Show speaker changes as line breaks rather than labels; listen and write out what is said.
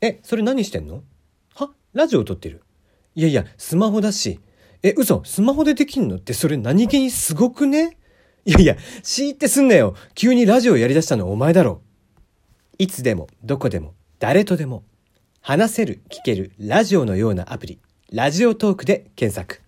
え、それ何してんの？は？ラジオ撮ってる？いやいや、スマホだし。え、嘘スマホでできんのってそれ何気にすごくね？いやいや、しーってすんなよ。急にラジオやりだしたのお前だろ。いつでも、どこでも、誰とでも、話せる、聞ける、ラジオのようなアプリ、ラジオトークで検索。